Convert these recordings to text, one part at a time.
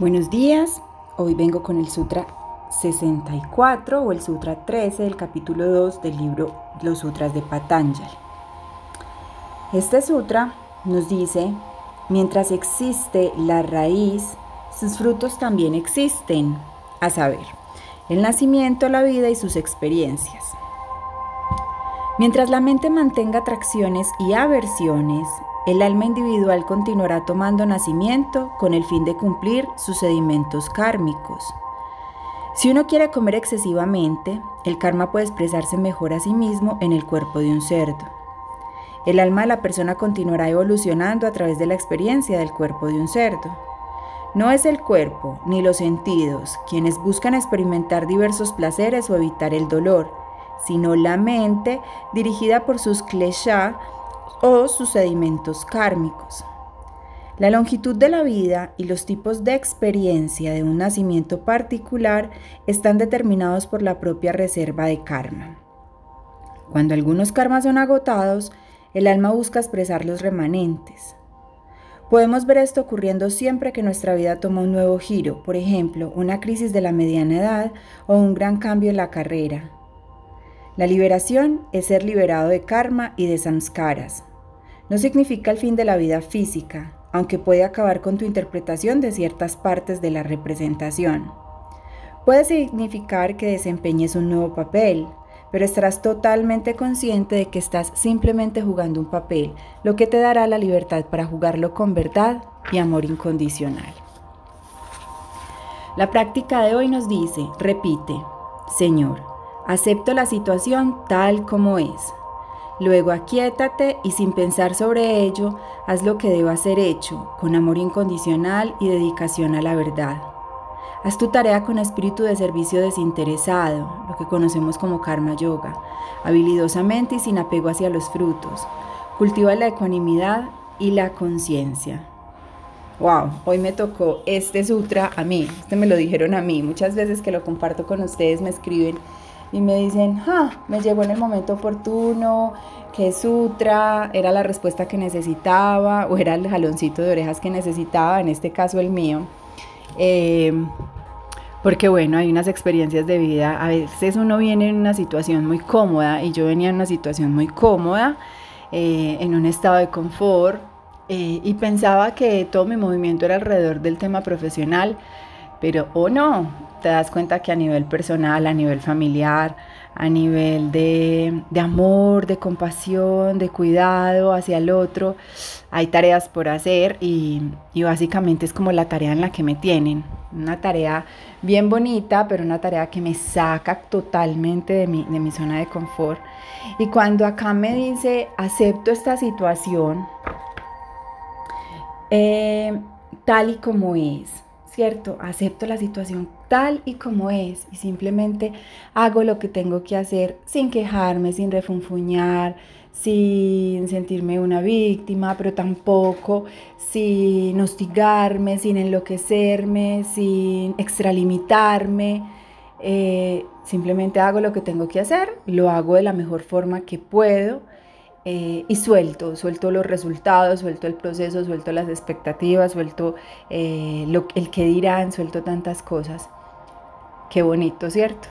Buenos días, hoy vengo con el Sutra 64 o el Sutra 13 del capítulo 2 del libro Los Sutras de Patanjali. Este sutra nos dice, mientras existe la raíz, sus frutos también existen, a saber, el nacimiento, la vida y sus experiencias. Mientras la mente mantenga atracciones y aversiones, el alma individual continuará tomando nacimiento con el fin de cumplir sus sedimentos kármicos. Si uno quiere comer excesivamente, el karma puede expresarse mejor a sí mismo en el cuerpo de un cerdo. El alma de la persona continuará evolucionando a través de la experiencia del cuerpo de un cerdo. No es el cuerpo ni los sentidos quienes buscan experimentar diversos placeres o evitar el dolor, sino la mente dirigida por sus kleshas o sus sedimentos kármicos. La longitud de la vida y los tipos de experiencia de un nacimiento particular están determinados por la propia reserva de karma. Cuando algunos karmas son agotados, el alma busca expresar los remanentes. Podemos ver esto ocurriendo siempre que nuestra vida toma un nuevo giro, por ejemplo, una crisis de la mediana edad o un gran cambio en la carrera. La liberación es ser liberado de karma y de samskaras, no significa el fin de la vida física, aunque puede acabar con tu interpretación de ciertas partes de la representación. Puede significar que desempeñes un nuevo papel, pero estarás totalmente consciente de que estás simplemente jugando un papel, lo que te dará la libertad para jugarlo con verdad y amor incondicional. La práctica de hoy nos dice, repite, Señor, acepto la situación tal como es, Luego aquietate y sin pensar sobre ello, haz lo que deba ser hecho, con amor incondicional y dedicación a la verdad. Haz tu tarea con espíritu de servicio desinteresado, lo que conocemos como karma yoga, habilidosamente y sin apego hacia los frutos. Cultiva la ecuanimidad y la conciencia. Wow, hoy me tocó este sutra a mí, este me lo dijeron a mí. Muchas veces que lo comparto con ustedes me escriben y me dicen, ah, me llegó en el momento oportuno, que sutra era la respuesta que necesitaba o era el jaloncito de orejas que necesitaba, en este caso el mío. Em, porque bueno, hay unas experiencias de vida, a veces uno viene en una situación muy cómoda y yo venía en una situación muy cómoda, eh, en un estado de confort eh, y pensaba que todo mi movimiento era alrededor del tema profesional, pero o oh no, te das cuenta que a nivel personal, a nivel familiar, a nivel de, amor, de compasión, de cuidado hacia el otro, hay tareas por hacer y, básicamente es como la tarea en la que me tienen. Una tarea bien bonita, pero una tarea que me saca totalmente de mi, de mi zona de confort. Y cuando acá me dice, acepto esta situación eh, tal y como es, ¿cierto? Acepto la situación tal y como es y simplemente hago lo que tengo que hacer sin quejarme, sin refunfuñar, sin sentirme una víctima, pero tampoco sin hostigarme, sin enloquecerme, sin extralimitarme. Eh, simplemente hago lo que tengo que hacer, lo hago de la mejor forma que puedo eh, y suelto, suelto los resultados, suelto el proceso, suelto las expectativas, suelto eh, lo, el que dirán, suelto tantas cosas. Qué bonito, ¿cierto?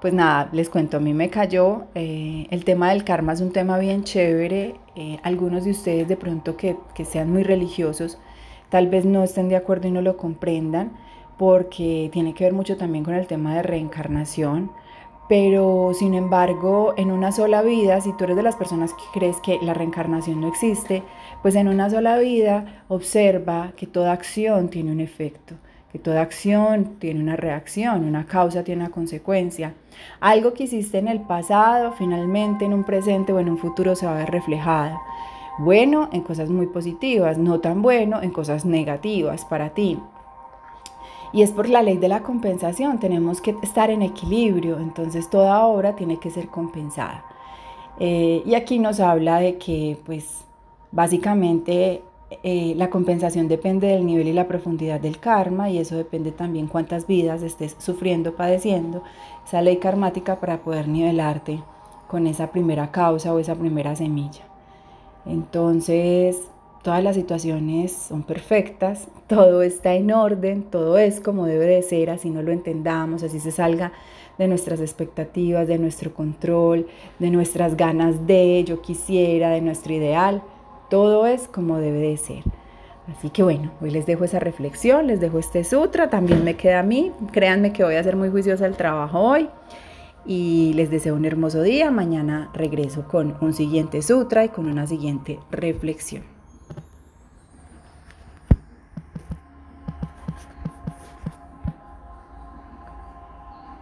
Pues nada, les cuento, a mí me cayó, eh, el tema del karma es un tema bien chévere, algunos de ustedes de pronto que, que sean muy religiosos, tal vez no estén de acuerdo y no lo comprendan, porque tiene que ver mucho también con el tema de reencarnación, pero sin embargo, en una sola vida, si tú eres de las personas que crees que la reencarnación no existe, pues en una sola vida observa que toda acción tiene un efecto, que toda acción tiene una reacción, una causa tiene una consecuencia. Algo que hiciste en el pasado, finalmente en un presente o en un futuro se va a ver reflejado. Bueno en cosas muy positivas, no tan bueno en cosas negativas para ti. Y es por la ley de la compensación, tenemos que estar en equilibrio, entonces toda obra tiene que ser compensada. Eh, y aquí nos habla de que, pues, básicamente eh, la compensación depende del nivel y la profundidad del karma y eso depende también cuántas vidas estés sufriendo, padeciendo, esa ley karmática para poder nivelarte con esa primera causa o esa primera semilla. Entonces, todas las situaciones son perfectas, todo está en orden, todo es como debe de ser, así no lo entendamos, así se salga de nuestras expectativas, de nuestro control, de nuestras ganas de yo quisiera, de nuestro ideal, todo es como debe de ser. Así que bueno, hoy les dejo esa reflexión, les dejo este sutra, también me queda a mí, créanme que voy a ser muy juiciosa el trabajo hoy y les deseo un hermoso día, mañana regreso con un siguiente sutra y con una siguiente reflexión.